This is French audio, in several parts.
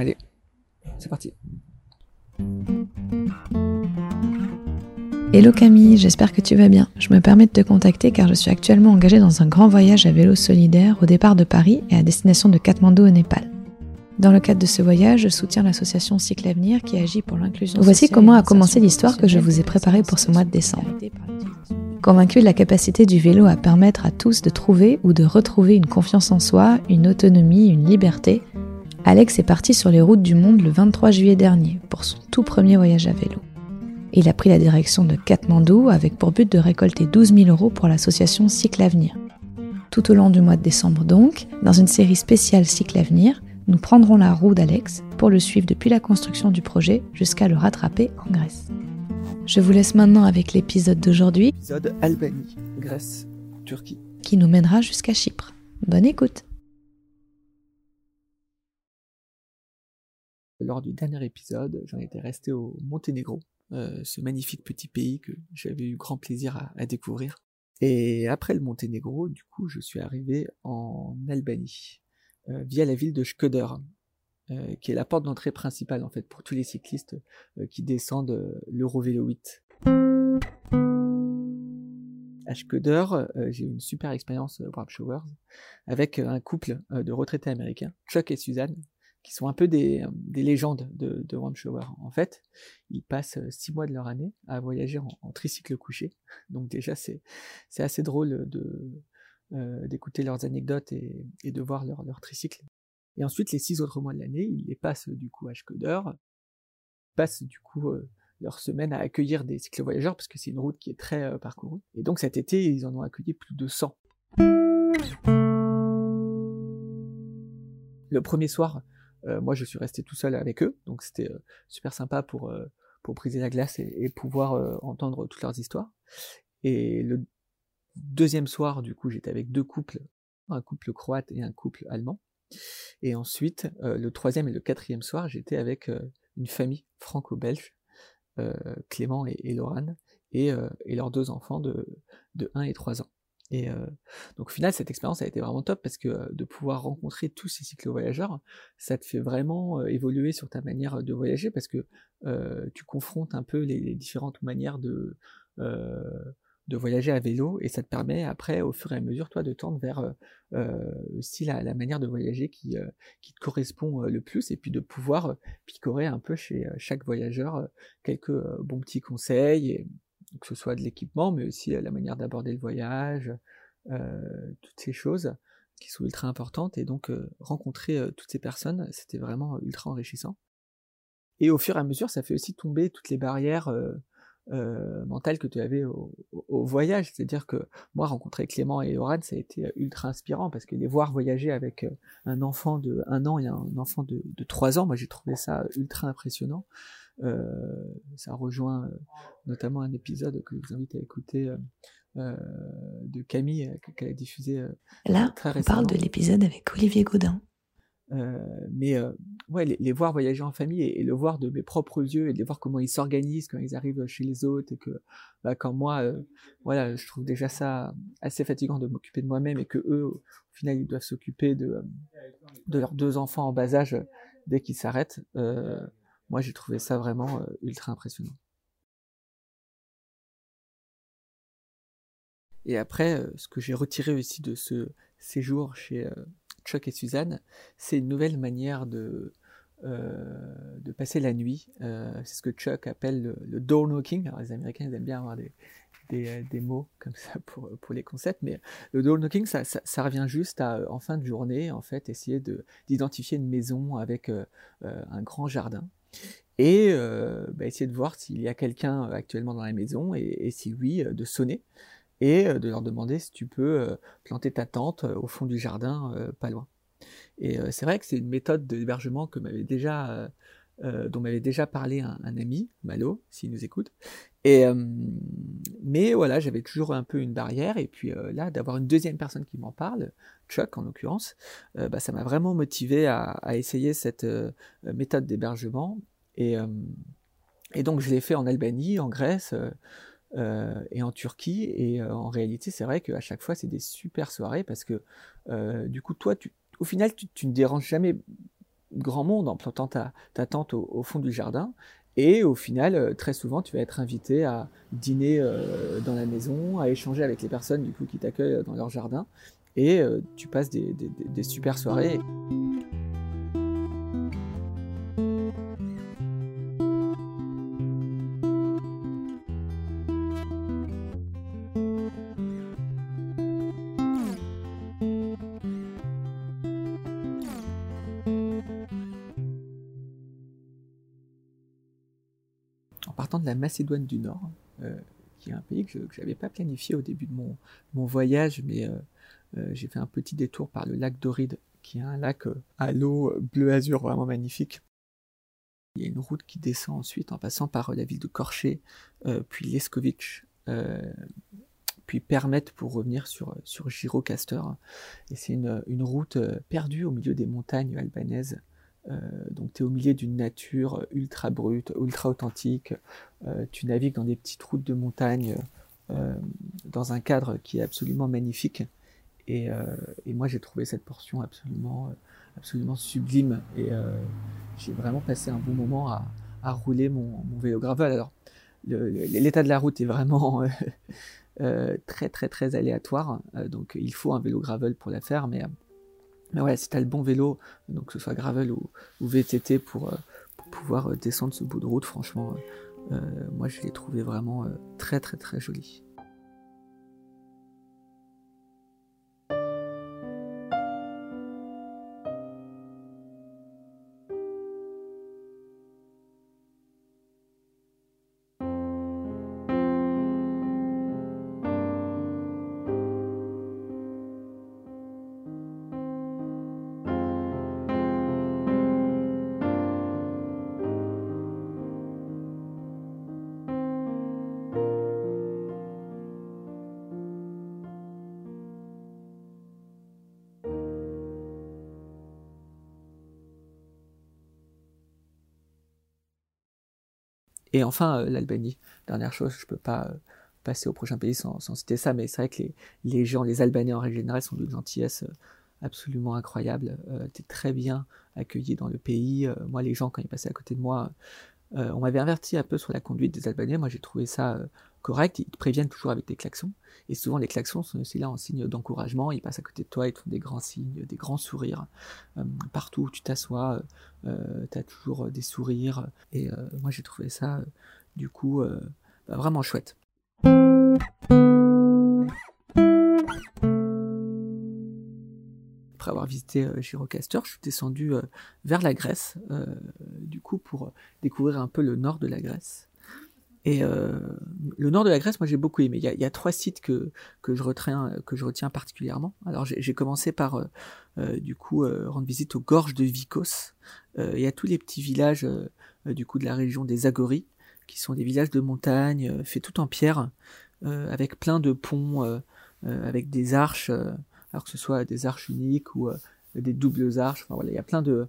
Allez, c'est parti. Hello Camille, j'espère que tu vas bien. Je me permets de te contacter car je suis actuellement engagée dans un grand voyage à vélo solidaire au départ de Paris et à destination de Katmandou au Népal. Dans le cadre de ce voyage, je soutiens l'association Cycle Avenir qui agit pour l'inclusion. Voici comment a commencé l'histoire que je vous ai préparée pour ce mois de décembre. Convaincu de la capacité du vélo à permettre à tous de trouver ou de retrouver une confiance en soi, une autonomie, une liberté, Alex est parti sur les routes du monde le 23 juillet dernier pour son tout premier voyage à vélo. Il a pris la direction de Katmandou avec pour but de récolter 12 000 euros pour l'association Cycle Avenir. Tout au long du mois de décembre donc, dans une série spéciale Cycle Avenir, nous prendrons la roue d'Alex pour le suivre depuis la construction du projet jusqu'à le rattraper en Grèce. Je vous laisse maintenant avec l'épisode d'aujourd'hui. Épisode Albanie, Grèce, Turquie. Qui nous mènera jusqu'à Chypre. Bonne écoute. Lors du dernier épisode, j'en étais resté au Monténégro, euh, ce magnifique petit pays que j'avais eu grand plaisir à, découvrir. Et après le Monténégro, du coup, je suis arrivé en Albanie, euh, via la ville de Shkoder, euh, qui est la porte d'entrée principale en fait pour tous les cyclistes qui descendent l'Eurovélo 8. À Shkoder, j'ai eu une super expérience Warp Showers avec un couple de retraités américains, Chuck et Suzanne, qui sont un peu des, des légendes de, de Shower. En fait, ils passent euh, six mois de leur année à voyager en, tricycle couché. Donc déjà, c'est assez drôle euh, d'écouter leurs anecdotes et, de voir leur, tricycle. Et ensuite, les six autres mois de l'année, ils les passent du coup à Schkoder, passent du coup euh, leur semaine à accueillir des cyclo-voyageurs parce que c'est une route qui est très parcourue. Et donc cet été, ils en ont accueilli plus de 100. Le premier soir, euh, moi, je suis resté tout seul avec eux, donc c'était euh, super sympa pour, euh, pour briser la glace et, pouvoir entendre toutes leurs histoires. Et le deuxième soir, du coup, j'étais avec deux couples, un couple croate et un couple allemand. Et ensuite, le troisième et le quatrième soir, j'étais avec une famille franco-belge, Clément et, et, et, leurs deux enfants de, de 1 et 3 ans. Et donc au final, cette expérience a été vraiment top parce que de pouvoir rencontrer tous ces cyclo-voyageurs, ça te fait vraiment évoluer sur ta manière de voyager parce que tu confrontes un peu les, différentes manières de, de voyager à vélo et ça te permet après, au fur et à mesure, toi, de tendre vers aussi la, manière de voyager qui, qui te correspond le plus et puis de pouvoir picorer un peu chez chaque voyageur quelques bons petits conseils. Que ce soit de l'équipement, mais aussi la manière d'aborder le voyage, euh, toutes ces choses qui sont ultra importantes. Et donc, euh, rencontrer euh, toutes ces personnes, c'était vraiment ultra enrichissant. Et au fur et à mesure, ça fait aussi tomber toutes les barrières mentales que tu avais au, voyage. C'est-à-dire que moi, rencontrer Clément et Oran, ça a été ultra inspirant parce que les voir voyager avec un enfant de 1 an et un enfant de, de 3 ans, moi j'ai trouvé ça ultra impressionnant. Euh, ça rejoint euh, notamment un épisode que je vous invite à écouter euh, de Camille qu'elle a diffusé Là, on parle de l'épisode avec Olivier Gaudin. mais ouais, les, voir voyager en famille et, le voir de mes propres yeux et de les voir comment ils s'organisent quand ils arrivent chez les autres et que bah, quand moi, voilà, je trouve déjà ça assez fatigant de m'occuper de moi-même et que eux, au final, ils doivent s'occuper de, de leurs deux enfants en bas âge dès qu'ils s'arrêtent moi j'ai trouvé ça vraiment ultra impressionnant. Et après, ce que j'ai retiré aussi de ce séjour chez Chuck et Suzanne, c'est une nouvelle manière de, passer la nuit. c'est ce que Chuck appelle le, door knocking. Alors, les Américains ils aiment bien avoir des, mots comme ça pour, les concepts, mais le door knocking, ça, ça, revient juste à, en fin de journée, en fait, essayer d'identifier une maison avec un grand jardin et euh, bah, essayer de voir s'il y a quelqu'un euh, actuellement dans la maison et, si oui, euh, de sonner et de leur demander si tu peux planter ta tente au fond du jardin, pas loin. Et c'est vrai que c'est une méthode d'hébergement que m'avait déjà, dont m'avait déjà parlé un, ami, Malo, s'il nous écoute. Et, mais voilà, j'avais toujours un peu une barrière, et puis là, d'avoir une deuxième personne qui m'en parle, Chuck en l'occurrence, bah, ça m'a vraiment motivé à, essayer cette méthode d'hébergement et, euh, et donc je l'ai fait en Albanie, en Grèce euh, euh, et en Turquie. Et en réalité, c'est vrai qu'à chaque fois, c'est des super soirées parce que du coup, toi, tu, au final, tu, ne déranges jamais grand monde en plantant ta, tente au, fond du jardin. Et au final, très souvent, tu vas être invité à dîner dans la maison, à échanger avec les personnes du coup qui t'accueillent dans leur jardin, et tu passes des, des super soirées. De la Macédoine du Nord, euh, qui est un pays que je n'avais pas planifié au début de mon, voyage, mais euh, euh, j'ai fait un petit détour par le lac Doride, qui est un lac à l'eau bleu-azur vraiment magnifique. Il y a une route qui descend ensuite en passant par la ville de Korché, puis Leskovic, puis permettre pour revenir sur, sur Girocaster. Et c'est une, route perdue au milieu des montagnes albanaises donc tu es au milieu d'une nature ultra brute, ultra authentique. Euh, tu navigues dans des petites routes de montagne euh, dans un cadre qui est absolument magnifique. Et, moi j'ai trouvé cette portion absolument, absolument sublime. Et j'ai vraiment passé un bon moment à, rouler mon, vélo gravel. Alors l'état de la route est vraiment très très très aléatoire. donc il faut un vélo gravel pour la faire, mais mais ouais, si tu as le bon vélo, donc que ce soit gravel ou, VTT pour, euh, pour, pouvoir euh, descendre ce bout de route, franchement, euh, moi je l'ai trouvé vraiment très très très joli. Et enfin, euh, l'Albanie. Dernière chose, je ne peux pas euh, passer au prochain pays sans, citer ça, mais c'est vrai que les, gens, les Albanais en règle générale, sont d'une gentillesse euh, absolument incroyable. tu es très bien accueilli dans le pays. moi, les gens, quand ils passaient à côté de moi, on m'avait averti un peu sur la conduite des Albanais. Moi, j'ai trouvé ça correct. Ils te préviennent toujours avec des klaxons. Et souvent, les klaxons sont aussi là en signe d'encouragement. Ils passent à côté de toi, ils te font des grands signes, des grands sourires. Euh, partout où tu t'assois, euh, tu as toujours des sourires. Et euh, moi, j'ai trouvé ça, du coup, bah, vraiment chouette. Après avoir visité Girocaster, je suis descendu vers la Grèce, du coup, pour découvrir un peu le nord de la Grèce. Et euh, le nord de la Grèce, moi j'ai beaucoup aimé. Il y, a, il y, a, trois sites que, que, je retiens, que je retiens particulièrement. Alors j'ai commencé par euh, euh, du coup rendre visite aux gorges de Vikos et à tous les petits villages du coup de la région des Agories, qui sont des villages de montagne faits tout en pierre, avec plein de ponts, avec des arches, alors que ce soit des arches uniques ou des doubles arches. Enfin voilà, il y a plein de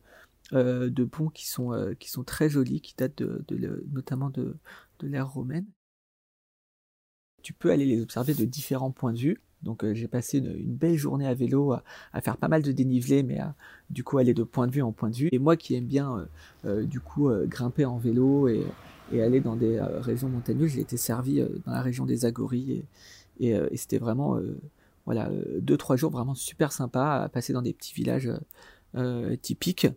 de ponts qui sont qui sont très jolis, qui datent de, de notamment de de l'ère romaine. Tu peux aller les observer de différents points de vue. Donc euh, j'ai passé une, belle journée à vélo, à, faire pas mal de dénivelé, mais à du coup aller de point de vue en point de vue. Et moi qui aime bien euh, euh, du coup grimper en vélo et, aller dans des régions montagneuses, j'ai été servi dans la région des Agories et, et c'était vraiment voilà deux trois jours vraiment super sympa à passer dans des petits villages typiques.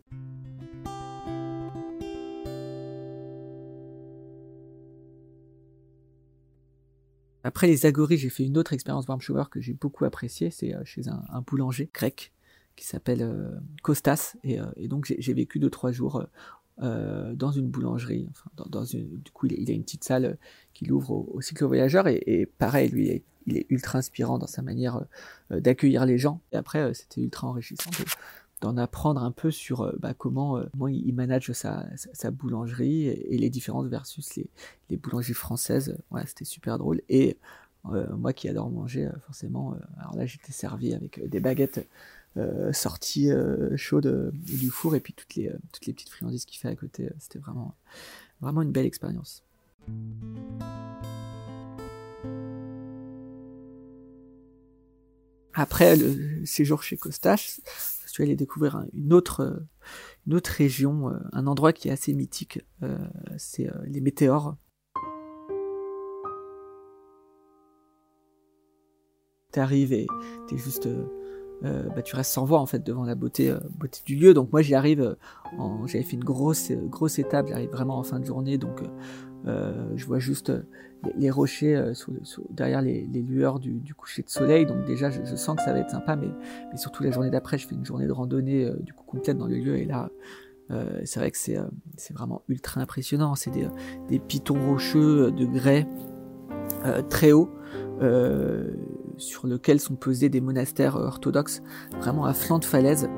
Après les agories, j'ai fait une autre expérience warm shower que j'ai beaucoup appréciée. C'est euh, chez un, boulanger grec qui s'appelle euh, Kostas. Euh, et, donc j'ai vécu deux trois jours dans une boulangerie. Enfin, dans, une, du coup, il, a une petite salle qu'il ouvre au, cycle voyageur. Et, pareil, lui, il est ultra inspirant dans sa manière d'accueillir les gens. Et après, c'était ultra enrichissant d'en apprendre un peu sur euh, bah, comment, euh, il manage sa, boulangerie et, les différences versus les, les boulangeries françaises. Ouais, c'était super drôle. Et euh, moi qui adore manger, forcément, alors là j'étais servi avec des baguettes sorties chaudes du four et puis toutes les, toutes les petites friandises qu'il fait à côté. C'était vraiment, vraiment une belle expérience. Après le séjour chez Costache, tu aller découvrir une autre, une autre région, un endroit qui est assez mythique, c'est les météores. T'arrives et t'es juste euh, bah, tu restes sans voix en fait devant la beauté, euh, beauté du lieu. Donc moi j'y arrive, euh, j'avais fait une grosse, grosse étape, j'arrive vraiment en fin de journée, donc je vois juste les, rochers derrière les, lueurs du, coucher de soleil. Donc déjà je, sens que ça va être sympa, mais, surtout la journée d'après, je fais une journée de randonnée du coup complète dans le lieu et là. c'est vrai que c'est vraiment ultra impressionnant. C'est des, pitons rocheux de grès très hauts sur lequel sont posés des monastères euh, orthodoxes vraiment à flanc de falaise.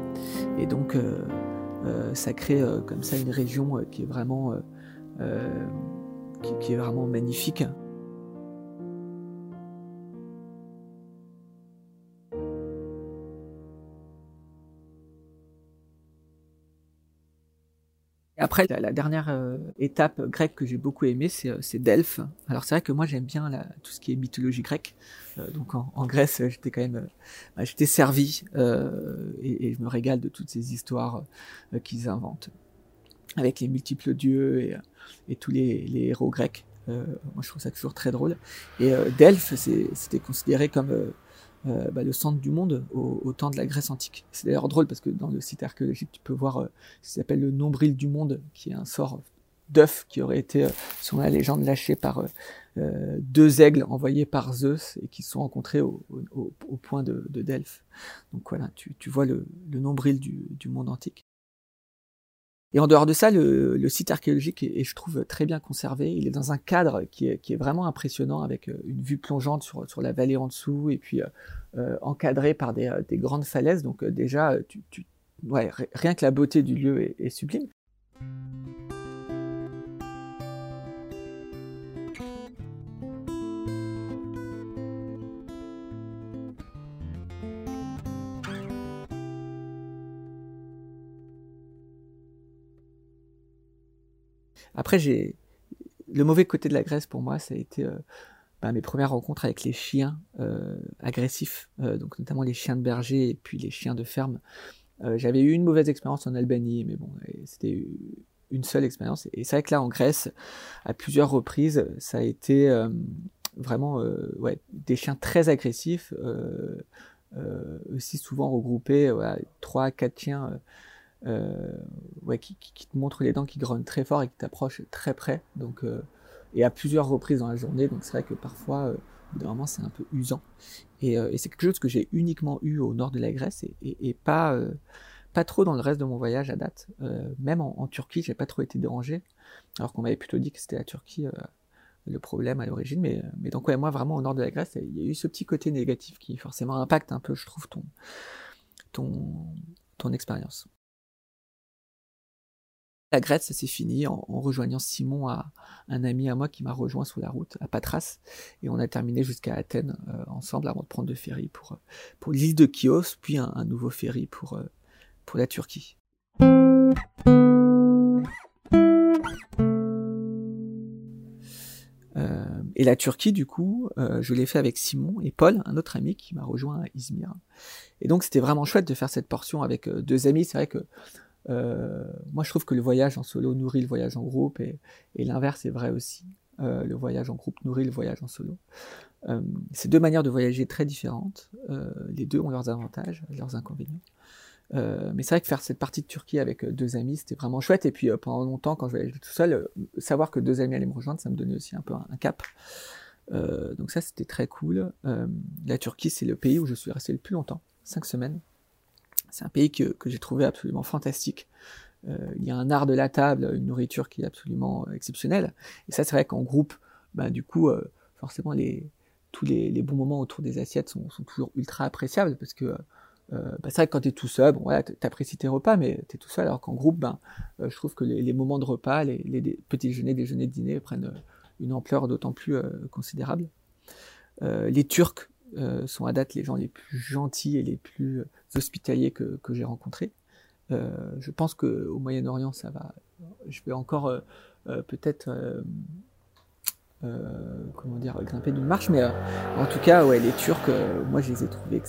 Et donc euh, euh, ça crée comme ça une région qui est vraiment, qui, est vraiment magnifique. Après, la, dernière euh, étape grecque que j'ai beaucoup aimée, c'est, euh, Delphes. Alors c'est vrai que moi j'aime bien tout ce qui est mythologie grecque. Euh, donc en, Grèce, j'étais quand même, j'étais servi et, je me régale de toutes ces histoires qu'ils inventent avec les multiples dieux et, tous les, héros grecs. moi je trouve ça toujours très drôle. Et Delphes, c'était considéré comme euh, bah, le centre du monde au, temps de la Grèce antique. C'est d'ailleurs drôle parce que dans le site archéologique, tu peux voir euh, ce qui s'appelle le nombril du monde, qui est un sort d'œuf qui aurait été, euh, selon la légende, lâché par deux aigles envoyés par Zeus et qui se sont rencontrés au, point de, Delphes. Donc voilà, tu, vois le, nombril du monde antique. Et en dehors de ça, le, site archéologique est, je trouve, très bien conservé. Il est dans un cadre qui est, vraiment impressionnant, avec euh, une vue plongeante sur, la vallée en dessous, et puis euh, euh, encadré par des, grandes falaises. Donc déjà, rien que la beauté du lieu est sublime. Après, j'ai le mauvais côté de la Grèce pour moi, ça a été euh, bah, mes premières rencontres avec les chiens euh, agressifs, euh, donc notamment les chiens de berger et puis les chiens de ferme. J'avais eu une mauvaise expérience en Albanie, mais bon, c'était une seule expérience. Et c'est vrai que là, en Grèce, à plusieurs reprises, ça a été vraiment des chiens très agressifs, aussi souvent regroupés, trois, quatre chiens euh, ouais, qui, te montre les dents qui grognent très fort et qui t'approchent très près. Donc, euh, et à plusieurs reprises dans la journée. Donc c'est vrai que parfois, euh, c'est un peu usant. Et, c'est quelque chose que j'ai uniquement eu au nord de la Grèce et, pas, pas trop dans le reste de mon voyage à date. même en, Turquie, j'ai pas trop été dérangé, alors qu'on m'avait plutôt dit que c'était la Turquie le problème à l'origine. Mais, mais donc, ouais, moi, vraiment, au nord de la Grèce, il y a eu ce petit côté négatif qui forcément impacte un peu, je trouve, ton, ton, ton expérience. La Grèce, ça s'est fini en, rejoignant Simon, à, un ami à moi qui m'a rejoint sur la route à Patras. Et on a terminé jusqu'à Athènes euh, ensemble avant de prendre le ferry pour, euh, pour l'île de Chios, puis un, nouveau ferry pour, euh, pour la Turquie. et la Turquie, du coup, je l'ai fait avec Simon et Paul, un autre ami qui m'a rejoint à Izmir. Et donc, c'était vraiment chouette de faire cette portion avec deux amis. C'est vrai que euh, moi, je trouve que le voyage en solo nourrit le voyage en groupe et, l'inverse est vrai aussi. Euh, le voyage en groupe nourrit le voyage en solo. Euh, c'est deux manières de voyager très différentes. les deux ont leurs avantages, leurs inconvénients. mais c'est vrai que faire cette partie de Turquie avec deux amis, c'était vraiment chouette. Et puis pendant longtemps, quand je voyageais tout seul, savoir que deux amis allaient me rejoindre, ça me donnait aussi un peu un, cap. donc ça, c'était très cool. la Turquie, c'est le pays où je suis resté le plus longtemps, cinq semaines. C'est un pays que, j'ai trouvé absolument fantastique. Euh, il y a un art de la table, une nourriture qui est absolument exceptionnelle. Et ça, c'est vrai qu'en groupe, bah, du coup, euh, forcément, les, tous les, bons moments autour des assiettes sont, toujours ultra appréciables parce que euh, bah, c'est vrai que quand tu es tout seul, bon, voilà, apprécies tes repas, mais tu es tout seul, alors qu'en groupe, ben, je trouve que les, moments de repas, les, petits déjeuners, déjeuners, dîners prennent une ampleur d'autant plus considérable. les Turcs euh, sont à date les gens les plus gentils et les plus hospitaliers que, j'ai rencontrés. Euh, je pense qu'au Moyen-Orient, ça va. Je vais encore euh, peut-être comment dire grimper d'une marche, mais en tout cas, ouais, les Turcs, moi, je les ai trouvés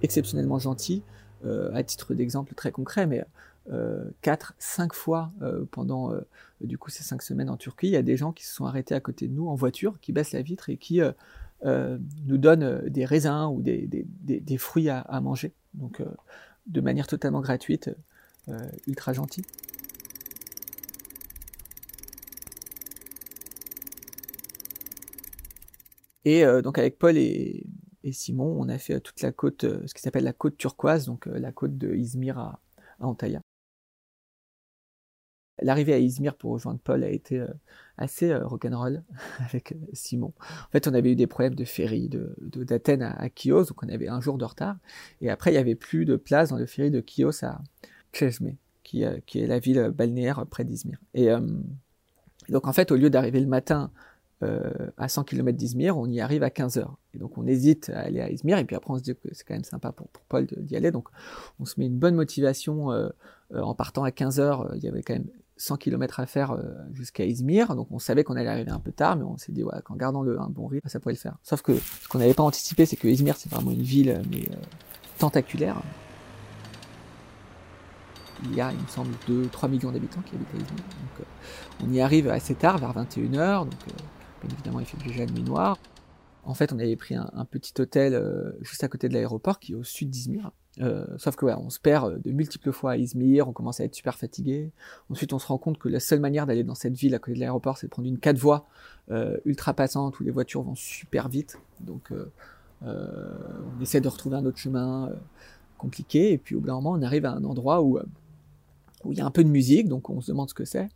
exceptionnellement gentils. à titre d'exemple très concret, mais quatre, cinq fois pendant du coup ces cinq semaines en Turquie, il y a des gens qui se sont arrêtés à côté de nous en voiture, qui baissent la vitre et qui nous donnent des raisins ou des, des, fruits à, à, manger, donc de manière totalement gratuite, ultra gentille. Et euh, donc avec Paul et, Simon, on a fait toute la côte, euh, ce qui s'appelle la côte turquoise, donc euh, la côte de Izmir à, Antalya. L'arrivée à Izmir pour rejoindre Paul a été assez rock'n'roll avec Simon. En fait, on avait eu des problèmes de ferry de, d'Athènes à, Chios, donc on avait un jour de retard. Et après, il n'y avait plus de place dans le ferry de Chios à Chesme, qui, est la ville balnéaire près d'Izmir. Et donc en fait, au lieu d'arriver le matin euh, à 100 km d'Izmir, on y arrive à 15 heures. Et donc on hésite à aller à Izmir, et puis après on se dit que c'est quand même sympa pour, Paul d'y aller. Donc on se met une bonne motivation euh, euh, en partant à 15 heures. Il y avait quand même 100 km à faire jusqu'à Izmir, donc on savait qu'on allait arriver un peu tard, mais on s'est dit qu'en gardant le, un bon rythme, ça pourrait le faire. Sauf que ce qu'on n'avait pas anticipé, c'est que Izmir c'est vraiment une ville mais tentaculaire. Il y a, il me semble, 2-3 millions d'habitants qui habitent à Izmir. Donc on y arrive assez tard, vers 21h, donc Bien évidemment, il fait déjà nuit noire. En fait, on avait pris un, petit hôtel euh, juste à côté de l'aéroport qui est au sud d'Izmir. Euh, sauf que on se perd euh, de multiples fois à Izmir, on commence à être super fatigué. Ensuite, on se rend compte que la seule manière d'aller dans cette ville à côté de l'aéroport, c'est de prendre une 4 voies ultra passante où les voitures vont super vite. Donc, on essaie de retrouver un autre chemin compliqué. Et puis, au bout d'un moment, on arrive à un endroit où où il y a un peu de musique, donc on se demande ce que c'est.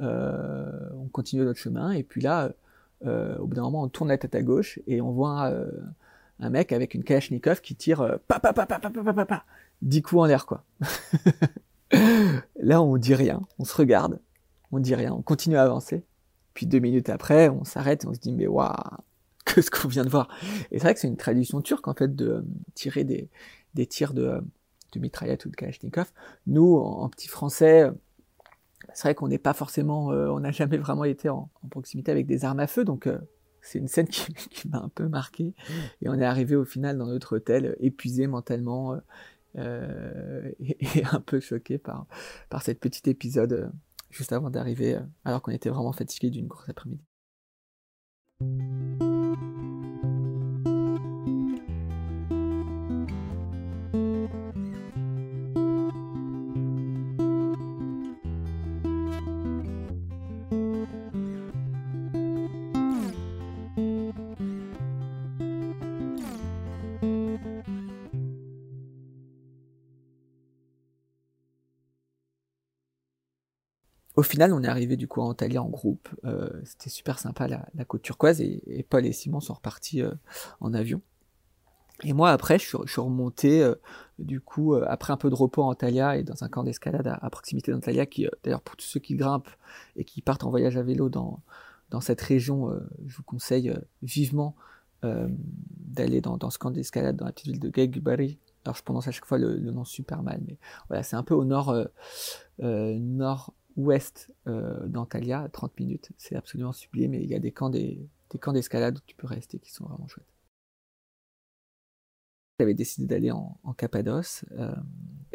on continue notre chemin, et puis là, euh, au bout d'un moment, on tourne la tête à gauche et on voit euh, un mec avec une Kalachnikov qui tire euh, pa pa pa pa pa pa pa pa 10 coups en l'air quoi. Là, on dit rien, on se regarde, on dit rien, on continue à avancer. Puis deux minutes après, on s'arrête et on se dit mais waouh, que ce qu'on vient de voir. Et c'est vrai que c'est une tradition turque en fait de tirer des, des tirs de, de mitraillette ou de Kalachnikov. Nous, en, en petit français, c'est vrai qu'on n'est pas forcément, euh, on n'a jamais vraiment été en, proximité avec des armes à feu, donc euh, c'est une scène qui, m'a un peu marqué. Et on est arrivé au final dans notre hôtel euh, épuisé mentalement et, et, un peu choqué par, par cet petit épisode juste avant d'arriver, alors qu'on était vraiment fatigué d'une course après-midi. Au final, on est arrivé du coup à Antalya en groupe. Euh, c'était super sympa la, côte turquoise et, Paul et Simon sont repartis euh, en avion. Et moi après, je suis, remonté euh, du coup après un peu de repos à Antalya et dans un camp d'escalade à, proximité d'Antalya qui d'ailleurs pour tous ceux qui grimpent et qui partent en voyage à vélo dans dans cette région, je vous conseille vivement d'aller dans, ce camp d'escalade dans la petite ville de Gegbari. Alors je prononce à chaque fois le, le nom super mal, mais voilà, c'est un peu au nord nord ouest euh, d'Antalya, 30 minutes. C'est absolument sublime et il y a des camps des, camps d'escalade où tu peux rester qui sont vraiment chouettes. J'avais décidé d'aller en, Cappadoce euh,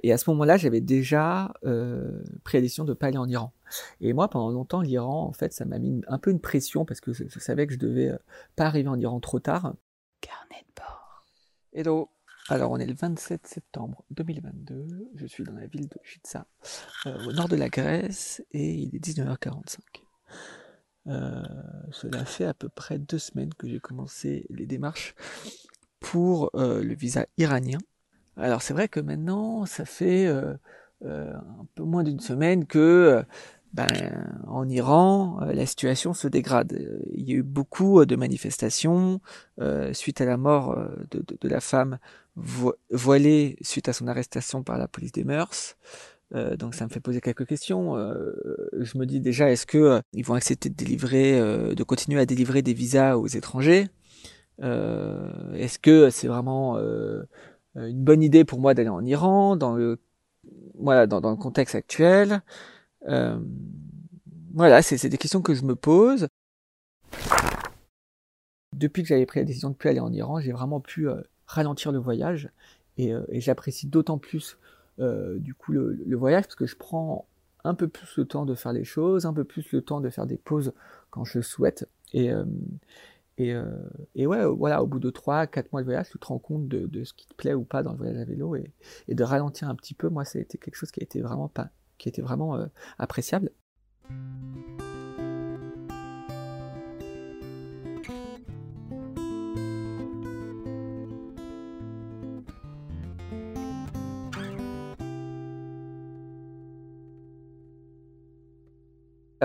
et à ce moment-là, j'avais déjà euh, pris la décision de ne pas aller en Iran. Et moi, pendant longtemps, l'Iran, en fait, ça m'a mis un peu une pression parce que je, savais que je devais pas arriver en Iran trop tard. Carnet de bord. Hello. Alors, on est le 27 septembre 2022. Je suis dans la ville de Chitsa, euh, au nord de la Grèce, et il est 19h45. Euh, cela fait à peu près deux semaines que j'ai commencé les démarches pour euh, le visa iranien. Alors, c'est vrai que maintenant, ça fait un peu moins d'une semaine que ben, en Iran, la situation se dégrade. Il y a eu beaucoup de manifestations suite à la mort de la femme voilé suite à son arrestation par la police des mœurs. Euh, donc ça me fait poser quelques questions. Euh, je me dis déjà, est-ce que euh, ils vont accepter de délivrer, de continuer à délivrer des visas aux étrangers? Est-ce que c'est vraiment une bonne idée pour moi d'aller en Iran dans le voilà dans, dans le contexte actuel? Voilà, c'est des questions que je me pose. Depuis que j'avais pris la décision de plus aller en Iran, j'ai vraiment pu ralentir le voyage et, et j'apprécie d'autant plus du coup le, voyage parce que je prends un peu plus le temps de faire les choses, un peu plus le temps de faire des pauses quand je souhaite. Et, et, et, ouais, voilà, au bout de 3-4 mois de voyage, tu te rends compte de, ce qui te plaît ou pas dans le voyage à vélo et, et, de ralentir un petit peu. Moi, ça a été quelque chose qui a été vraiment, pas, qui a été vraiment appréciable.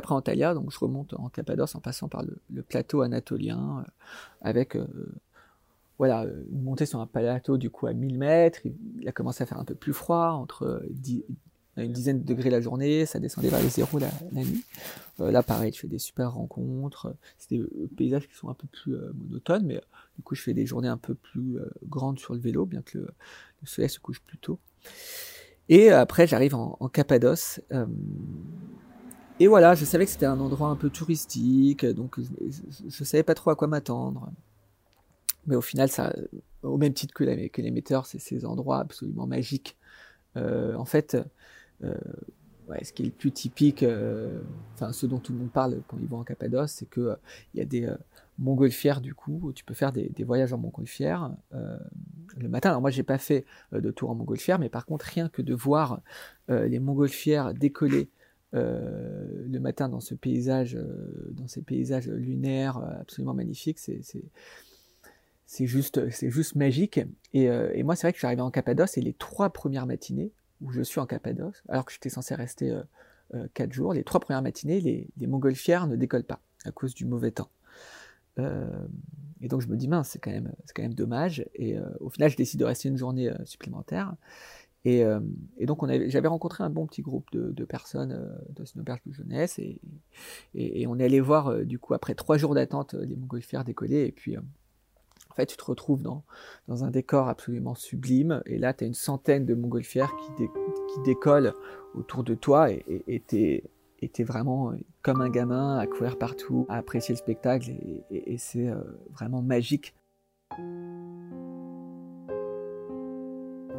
Après Antalya, donc je remonte en Cappadoce en passant par le, plateau anatolien euh, avec euh, voilà, une montée sur un plateau du coup à 1000 mètres. Il a commencé à faire un peu plus froid, entre une dizaine de degrés la journée, ça descendait vers les zéros la, nuit. Euh, là, pareil, je fais des super rencontres. C'est des paysages qui sont un peu plus monotones, mais du coup, je fais des journées un peu plus grandes sur le vélo, bien que le, soleil se couche plus tôt. Et après, j'arrive en, Cappadoce. Et voilà, je savais que c'était un endroit un peu touristique, donc je, ne savais pas trop à quoi m'attendre. Mais au final, au même titre que, l'émetteur, c'est ces endroits absolument magiques. Euh, en fait, euh, ce qui est le plus typique, euh, enfin ce dont tout le monde parle quand ils vont en Cappadoce, c'est que il y a des montgolfières du coup, tu peux faire des, voyages en montgolfière le matin. Alors moi, j'ai pas fait de tour en montgolfière, mais par contre, rien que de voir les montgolfières décoller le matin dans ce paysage, euh, dans ces paysages lunaires euh, absolument magnifiques, c'est juste, c'est juste magique. Et, et moi, c'est vrai que je suis arrivé en Cappadoce et les trois premières matinées où je suis en Cappadoce, alors que j'étais censé rester quatre jours, les trois premières matinées, les, les montgolfières ne décollent pas à cause du mauvais temps. et donc je me dis mince, c'est quand même, c'est quand même dommage. Et au final, je décide de rester une journée supplémentaire. Et, euh, et, donc j'avais rencontré un bon petit groupe de, personnes euh, dans de jeunesse et, on est allé voir euh, du coup après trois jours d'attente les montgolfières décoller et puis en fait tu te retrouves dans, dans un décor absolument sublime et là tu as une centaine de montgolfières qui, qui décollent autour de toi et t'es es vraiment comme un gamin à courir partout, à apprécier le spectacle et, c'est vraiment magique.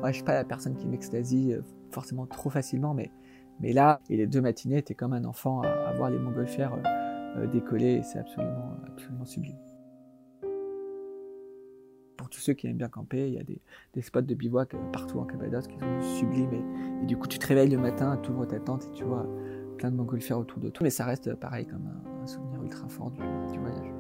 Moi, je suis pas la personne qui m'extasie euh, forcément trop facilement, mais, là, et les deux matinées, étaient comme un enfant à, voir les montgolfières euh, euh, décoller, et c'est absolument, sublime. Pour tous ceux qui aiment bien camper, il y a des, des spots de bivouac partout en Cappadoce qui sont sublimes, et, du coup, tu te réveilles le matin, tu ouvres ta tente et tu vois plein de montgolfières autour de toi, mais ça reste pareil comme un, souvenir ultra fort du, du voyage.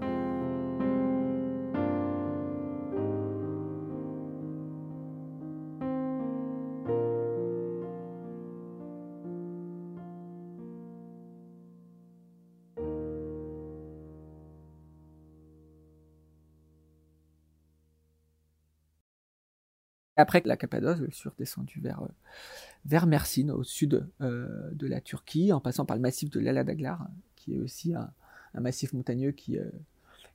Après la Cappadoce, je suis redescendu vers, euh, vers Mersin, au sud euh, de la Turquie, en passant par le massif de l'Aladaglar, qui est aussi un, massif montagneux qui, euh,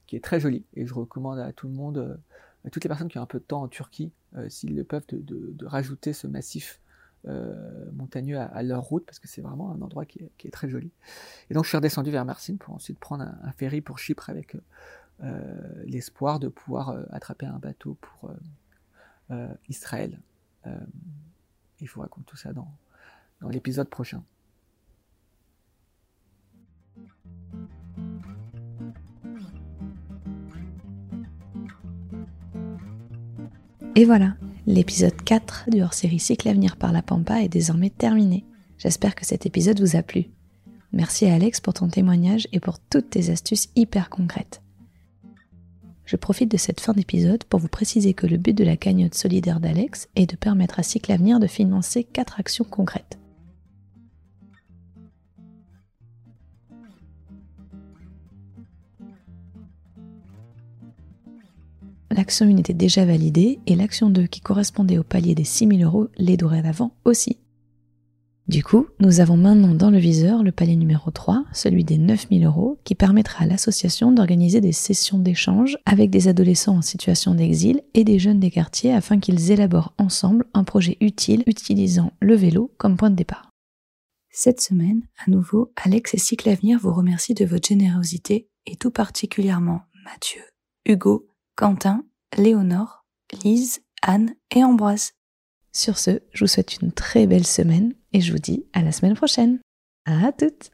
qui est très joli. Et je recommande à tout le monde, à toutes les personnes qui ont un peu de temps en Turquie, s'ils le peuvent, de, rajouter ce massif montagneux à, leur route, parce que c'est vraiment un endroit qui est, très joli. Et donc je suis redescendu vers Mersin pour ensuite prendre un ferry pour Chypre avec l'espoir de pouvoir attraper un bateau pour euh, Israël. Euh, il faut raconter tout ça dans, dans l'épisode prochain. Et voilà, l'épisode 4 du hors-série Cycle Avenir par la Pampa est désormais terminé. J'espère que cet épisode vous a plu. Merci à Alex pour ton témoignage et pour toutes tes astuces hyper concrètes. Je profite de cette fin d'épisode pour vous préciser que le but de la cagnotte solidaire d'Alex est de permettre à Cycle Avenir de financer quatre actions concrètes. L'action 1 était déjà validée et l'action 2 qui correspondait au palier des 6000 euros l'est dorénavant aussi. Du coup, nous avons maintenant dans le viseur le palier numéro 3, celui des 9000 euros, qui permettra à l'association d'organiser des sessions d'échange avec des adolescents en situation d'exil et des jeunes des quartiers afin qu'ils élaborent ensemble un projet utile utilisant le vélo comme point de départ. Cette semaine, à nouveau, Alex et Cycle Avenir vous remercient de votre générosité et tout particulièrement Mathieu, Hugo, Quentin, Léonore, Lise, Anne et Ambroise. Sur ce, je vous souhaite une très belle semaine et je vous dis à la semaine prochaine. À toutes